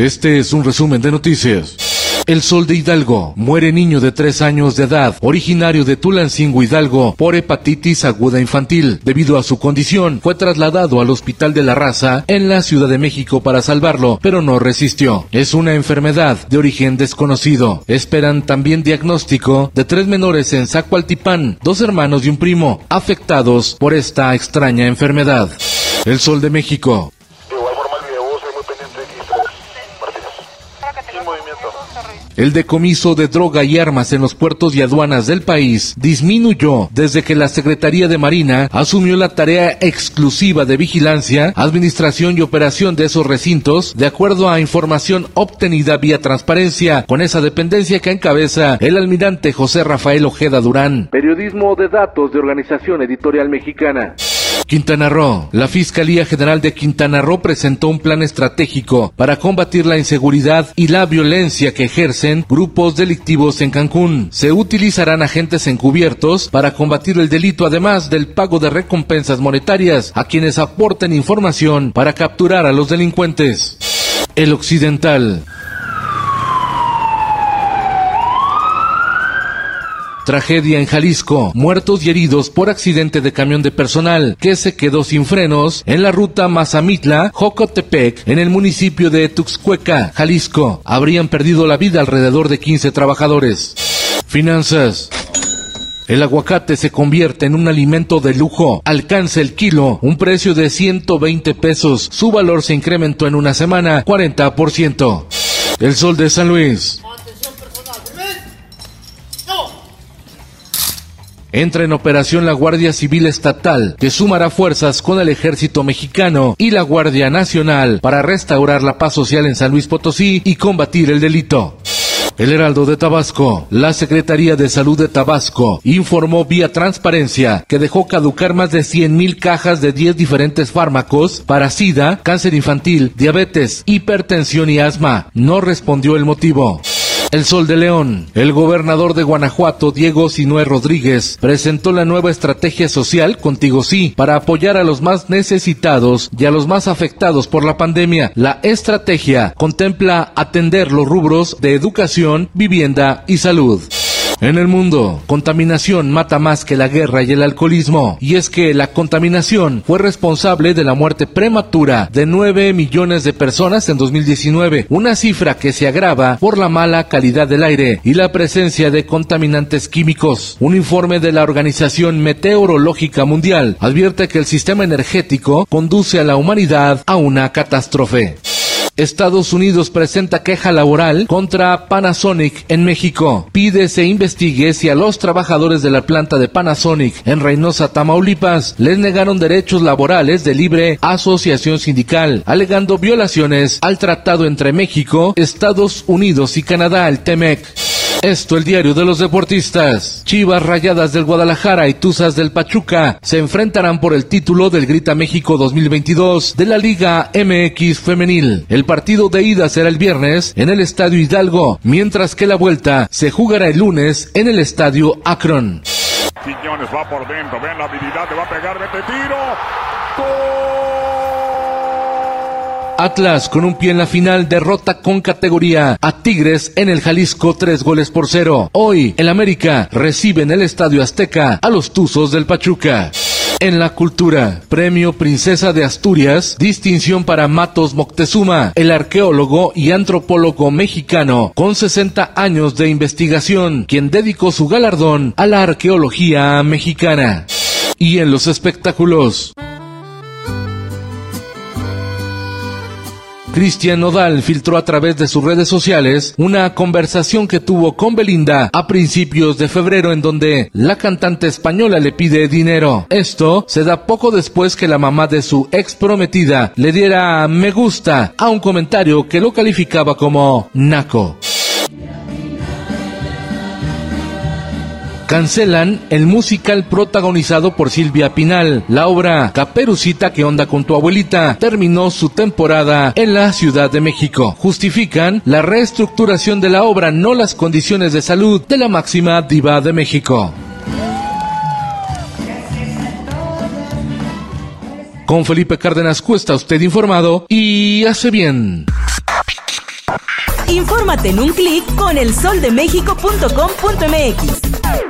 Este es un resumen de noticias. El Sol de Hidalgo. Muere niño de 3 años de edad, originario de Tulancingo Hidalgo, por hepatitis aguda infantil. Debido a su condición, fue trasladado al Hospital de la Raza en la Ciudad de México para salvarlo, pero no resistió. Es una enfermedad de origen desconocido. Esperan también diagnóstico de tres menores en Zacualtipán, dos hermanos y un primo, afectados por esta extraña enfermedad. El Sol de México. El decomiso de droga y armas en los puertos y aduanas del país disminuyó desde que la Secretaría de Marina asumió la tarea exclusiva de vigilancia, administración y operación de esos recintos, de acuerdo a información obtenida vía transparencia con esa dependencia que encabeza el almirante José Rafael Ojeda Durán. Periodismo de datos de Organización Editorial Mexicana. Quintana Roo. La Fiscalía General de Quintana Roo presentó un plan estratégico para combatir la inseguridad y la violencia que ejercen grupos delictivos en Cancún. Se utilizarán agentes encubiertos para combatir el delito, además del pago de recompensas monetarias a quienes aporten información para capturar a los delincuentes. El Occidental. Tragedia en Jalisco. Muertos y heridos por accidente de camión de personal que se quedó sin frenos en la ruta Mazamitla-Jocotepec en el municipio de Tuxcueca, Jalisco. Habrían perdido la vida alrededor de 15 trabajadores. Finanzas. El aguacate se convierte en un alimento de lujo. Alcanza el kilo, un precio de 120 pesos. Su valor se incrementó en una semana 40%. El sol de San Luis. Entra en operación la Guardia Civil Estatal, que sumará fuerzas con el Ejército Mexicano y la Guardia Nacional para restaurar la paz social en San Luis Potosí y combatir el delito. El Heraldo de Tabasco. La Secretaría de Salud de Tabasco informó vía transparencia que dejó caducar más de 100.000 cajas de 10 diferentes fármacos para SIDA, cáncer infantil, diabetes, hipertensión y asma. No respondió el motivo. El Sol de León. El gobernador de Guanajuato, Diego Sinué Rodríguez, presentó la nueva estrategia social Contigo Sí para apoyar a los más necesitados y a los más afectados por la pandemia. La estrategia contempla atender los rubros de educación, vivienda y salud. En el mundo, contaminación mata más que la guerra y el alcoholismo. Y es que la contaminación fue responsable de la muerte prematura de 9 millones de personas en 2019, una cifra que se agrava por la mala calidad del aire y la presencia de contaminantes químicos. Un informe de la Organización Meteorológica Mundial advierte que el sistema energético conduce a la humanidad a una catástrofe. Estados Unidos presenta queja laboral contra Panasonic en México. Pide se investigue si a los trabajadores de la planta de Panasonic en Reynosa, Tamaulipas, les negaron derechos laborales de libre asociación sindical, alegando violaciones al tratado entre México, Estados Unidos y Canadá, el TEMEC. Esto el diario de los deportistas. Chivas Rayadas del Guadalajara y Tuzas del Pachuca se enfrentarán por el título del Grita México 2022 de la Liga MX Femenil. El partido de ida será el viernes en el Estadio Hidalgo, mientras que la vuelta se jugará el lunes en el Estadio Akron. Atlas con un pie en la final derrota con categoría a Tigres en el Jalisco tres goles por cero. Hoy el América recibe en el Estadio Azteca a los Tuzos del Pachuca. En la cultura, Premio Princesa de Asturias, distinción para Matos Moctezuma, el arqueólogo y antropólogo mexicano con 60 años de investigación, quien dedicó su galardón a la arqueología mexicana. Y en los espectáculos. Cristian Nodal filtró a través de sus redes sociales una conversación que tuvo con Belinda a principios de febrero en donde la cantante española le pide dinero. Esto se da poco después que la mamá de su ex prometida le diera me gusta a un comentario que lo calificaba como naco. Cancelan el musical protagonizado por Silvia Pinal. La obra Caperucita que onda con tu abuelita terminó su temporada en la Ciudad de México. Justifican la reestructuración de la obra, no las condiciones de salud de la máxima diva de México. Con Felipe Cárdenas Cuesta, usted informado y hace bien. Infórmate en un clic con elsoldemexico.com.mx.